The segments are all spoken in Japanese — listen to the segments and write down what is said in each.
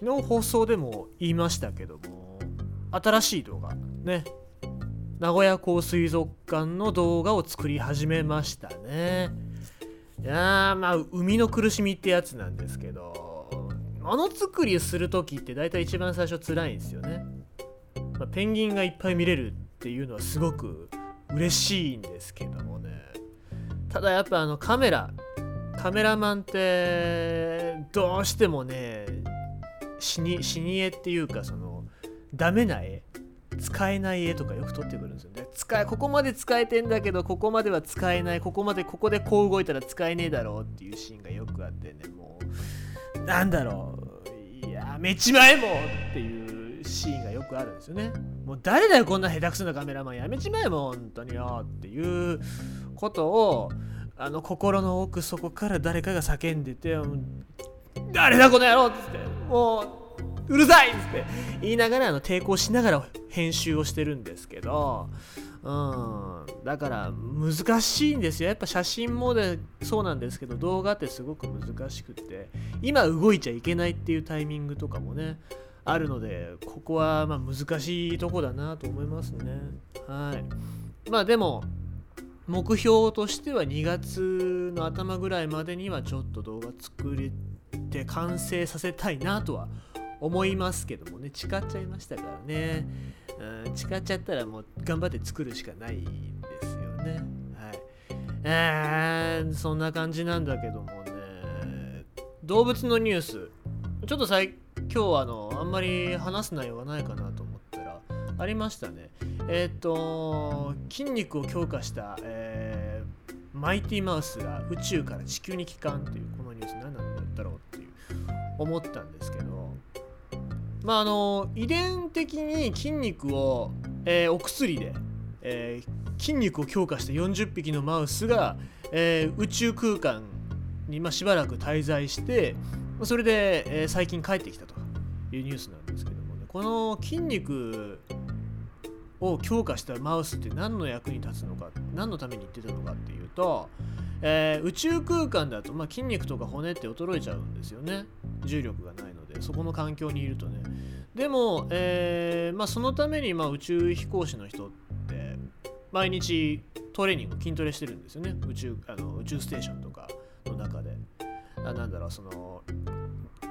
昨日放送でも言いましたけども新しい動画ね。名古屋港水族館の動画を作り始めましたね。いやーまあ生みの苦しみってやつなんですけどものづくりする時って大体一番最初辛いんですよね、まあ、ペンギンがいっぱい見れるっていうのはすごく嬉しいんですけどもね。ただやっぱあのカメラカメラマンってどうしてもね死に死に絵っていうかそのダメな絵使えない絵とかよく撮ってくるんですよね。使えここまで使えてんだけどここまでは使えない。ここまでここでこう動いたら使えねえだろうっていうシーンがよくあってね。もうなんだろう。やめちまえもうっていうシーンがよくあるんですよね。もう誰だよこんな下手くそなカメラマンや。めちまえもう本当によっていうことをあの心の奥底から誰かが叫んでて「誰だこの野郎!」っつって。もううるさいっつって。言いながらあの抵抗しながら編集をしてるんですけど。うん。だから難しいんですよ。やっぱ写真もでそうなんですけど動画ってすごく難しくって。今動いちゃいけないっていうタイミングとかもねあるのでここはま難しいとこだなと思いますね。はい。まあでも目標としては2月の頭ぐらいまでにはちょっと動画作れて完成させたいなとは思いますけどもね。誓っちゃいましたからね、うん、誓っちゃったらもう頑張って作るしかないんですよね。はい。えー、そんな感じなんだけどもね。動物のニュース。ちょっと最今日あのあんまり話す内容がないかなと思ったらありましたね。えっ、ー、と筋肉を強化した、えー、マイティマウスが宇宙から地球に帰還っていうこのニュース。何なんだろうっていう思ったんですけどまああの遺伝的に筋肉を、えー、お薬で、えー、筋肉を強化した40匹のマウスが、えー、宇宙空間に、まあ、しばらく滞在してそれで、えー、最近帰ってきたというニュースなんですけどもね。この筋肉を強化したマウスって何の役に立つのか何のために言ってたのかっていうと、えー、宇宙空間だと、まあ、筋肉とか骨って衰えちゃうんですよね。重力がないのでそこの環境にいるとね。でも、えー、まあ、そのために、まあ、宇宙飛行士の人って毎日トレーニング筋トレしてるんですよね。宇宙あの宇宙ステーションとかの中で。あなんだろうその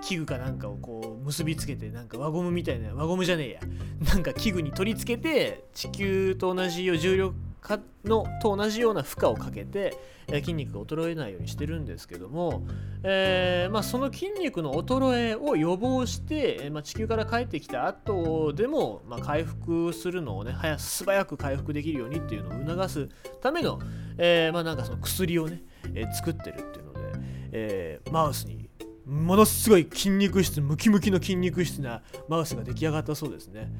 器具かなんかをこう結びつけてなんか輪ゴムみたいな輪ゴムじゃねえや。なんか器具に取り付けて地球と同じ重力化のと同じような負荷をかけて、え、筋肉が衰えないようにしてるんですけども、えー、まあ、その筋肉の衰えを予防して、え、まあ、地球から帰ってきた後でも、まあ、回復するのをね早素早く回復できるようにっていうのを促すための、えま、なんかその薬をね、え作ってるっていうので、えマウスにものすごい筋肉質ムキムキの筋肉質なマウスが出来上がったそうですね、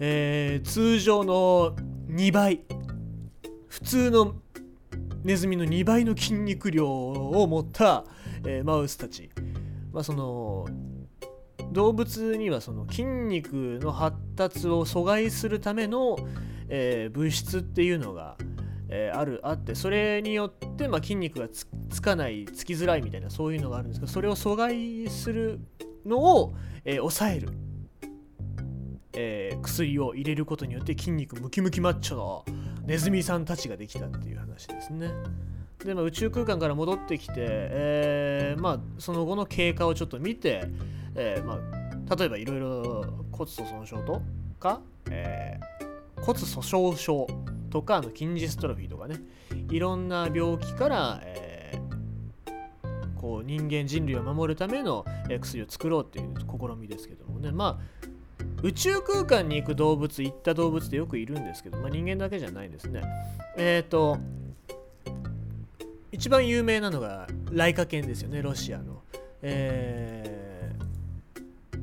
えー、通常の2倍普通のネズミの2倍の筋肉量を持った、えー、マウスたち、まあ、その動物にはその筋肉の発達を阻害するための、えー、物質っていうのが、えー、あるあってそれによって、まあ、筋肉がつかないつきづらいみたいなそういうのがあるんですけどそれを阻害するのを、えー、抑える、え、薬を入れることによって筋肉ムキムキマッチョのネズミさんたちができたっていう話ですね。で、まあ、宇宙空間から戻ってきて、えー、まあ、その後の経過をちょっと見て、えーまあ、例えばいろいろ骨粗鬆症とか、えー、骨粗鬆症とかあの筋ジストロフィーとかねいろんな病気から、え、こう人間人類を守るための、薬を作ろうっていう試みですけどもねまあ宇宙空間に行く動物行った動物ってよくいるんですけど、まあ、人間だけじゃないですね。えっ、ー、と一番有名なのがライカ犬ですよねロシアの。え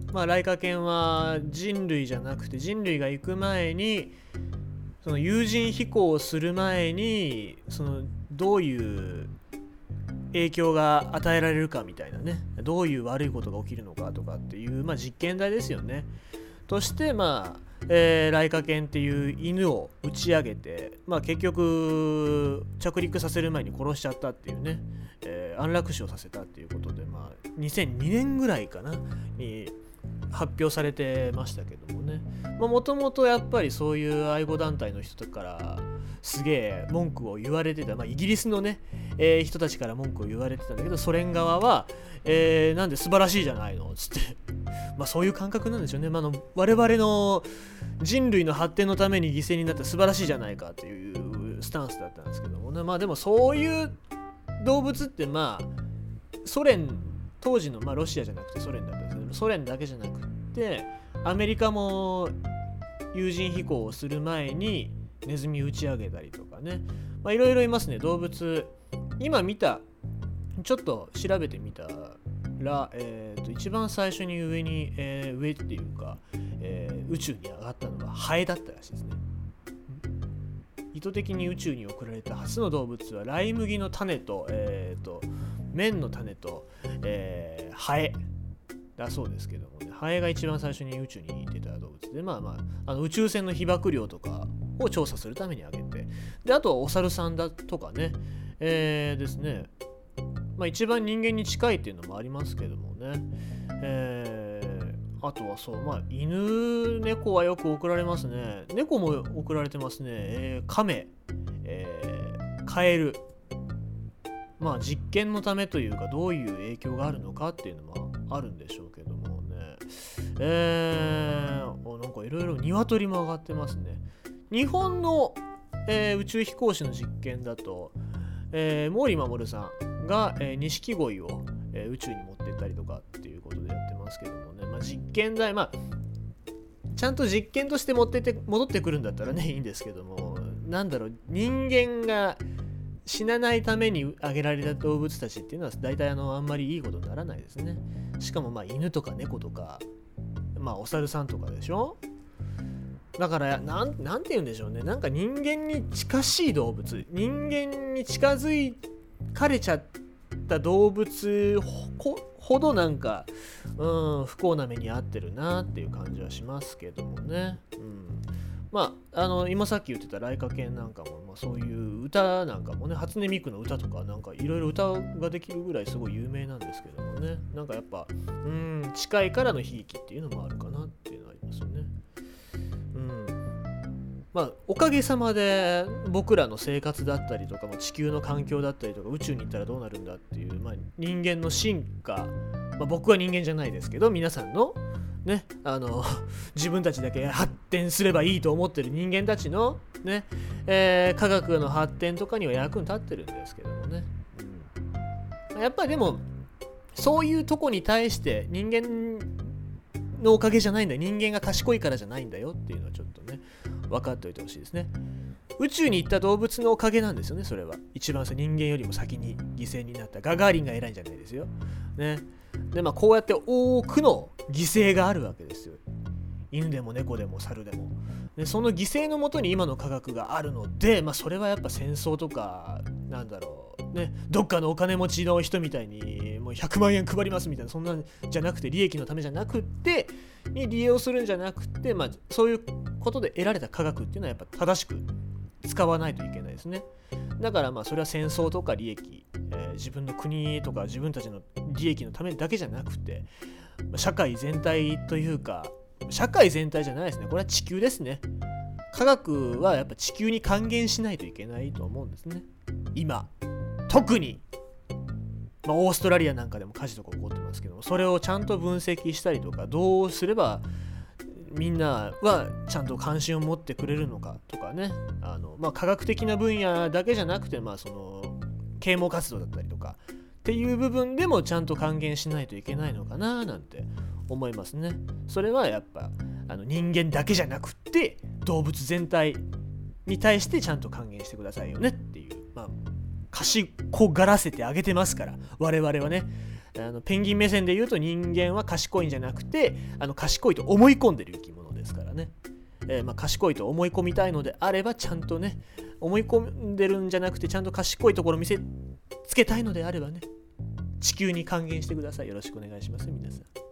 ー、まあライカ犬は人類じゃなくて人類が行く前にその有人飛行をする前にそのどういう影響が与えられるかみたいなねどういう悪いことが起きるのかとかっていう、まあ、実験台ですよね。としてまあえー、ライカ犬っていう犬を打ち上げて、まあ、結局着陸させる前に殺しちゃったっていうね、えー、安楽死をさせたっていうことで、まあ、2002年ぐらいかなに発表されてましたけどもね。もともとやっぱりそういう愛護団体の人からすげえ文句を言われてた、まあ、イギリスのね、えー、人たちから文句を言われてたんだけどソ連側は、えー、なんで素晴らしいじゃないのっつって。まあそういう感覚なんでしょうね、まあ、の我々の人類の発展のために犠牲になった素晴らしいじゃないかっていうスタンスだったんですけどもね。まあでもそういう動物ってまあソ連当時の、まあ、ロシアじゃなくてソ連だったんですけどソ連だけじゃなくてアメリカも有人飛行をする前にネズミ打ち上げたりとかね。いろいろいますね動物。今見たちょっと調べてみたら、えーと、一番最初に上に、えー、上っていうか、えー、宇宙に上がったのはハエだったらしいですね。意図的に宇宙に送られた初の動物はライ麦の種と,、えーと、綿の種と、えー、ハエだそうですけどもね。ハエが一番最初に宇宙に出た動物でまあまああの宇宙船の被曝量とかを調査するためにあげて。であとはお猿さんだとかね、えー、ですね。まあ一番人間に近いっていうのもありますけどもね、えー、あとはそうまあ犬猫はよく送られますね。猫も送られてますね、えー、亀、えー、カエル。まあ実験のためというかどういう影響があるのかっていうのもあるんでしょうけどもね。えー、なんかいろいろ鶏も上がってますね。日本の、えー、宇宙飛行士の実験だと、えー、毛利守さんが錦鯉、えー、を、えー、宇宙に持ってったりとかっていうことでやってますけどもね、まあ、実験台まあちゃんと実験として持ってて戻ってくるんだったらね いいんですけども。なんだろう人間が死なないためにあげられた動物たちっていうのは大体あのあんまりいいことにならないですね。しかもまあ犬とか猫とかまあお猿さんとかでしょ？だからなんて言うんでしょうね。なんか人間に近しい動物。人間に近づかれちゃった動物ほどなんか、うん、不幸な目に遭ってるなっていう感じはしますけどもね。うん。まあ、あの今さっき言ってたライカ犬なんかも、まあ、そういう歌なんかもね初音ミクの歌とかなんかいろいろ歌ができるぐらいすごい有名なんですけどもね。なんかやっぱうん近いからの悲劇っていうのもあるかなっていう。まあ、おかげさまで僕らの生活だったりとかも地球の環境だったりとか宇宙に行ったらどうなるんだっていう、まあ、人間の進化、まあ、僕は人間じゃないですけど皆さんのねあの 自分たちだけ発展すればいいと思ってる人間たちのね、えー、科学の発展とかには役に立ってるんですけどもね、うん、やっぱりでもそういうとこに対して人間のおかげじゃないんだ人間が賢いからじゃないんだよっていうのはちょっとね分かっておいてほしいですね。宇宙に行った動物のおかげなんですよねそれは。一番人間よりも先に犠牲になった。ガガーリンが偉いんじゃないですよ。ね。でまあこうやって多くの犠牲があるわけですよ。犬でも猫でも猿でも。でその犠牲のもとに今の科学があるので、まあ、それはやっぱ戦争とかなんだろう。ねどっかのお金持ちの人みたいにもう100万円配りますみたいなそんなんじゃなくて利益のためじゃなくてに利用するんじゃなくて、まあ、そういうことで得られた科学っていうのはやっぱ正しく使わないといけないですね。だからまあそれは戦争とか利益、えー、自分の国とか自分たちの利益のためだけじゃなくて社会全体というか社会全体じゃないですね。これは地球ですね。科学はやっぱ地球に還元しないといけないと思うんですね。今。特に、まあ、オーストラリアなんかでも火事とか起こってますけどそれをちゃんと分析したりとかどうすればみんなはちゃんと関心を持ってくれるのかとかねあの、まあ、科学的な分野だけじゃなくて、まあ、その啓蒙活動だったりとかっていう部分でもちゃんと還元しないといけないのかななんて思いますね。それはやっぱあの人間だけじゃなくって動物全体に対してちゃんと還元してくださいよねっていう、賢がらせてあげてますから。我々はね。あのペンギン目線で言うと人間は賢いんじゃなくてあの賢いと思い込んでる生き物ですからね、えー、まあ、賢いと思い込みたいのであればちゃんとね思い込んでるんじゃなくてちゃんと賢いところ見せつけたいのであればね地球に還元してください。よろしくお願いします皆さん。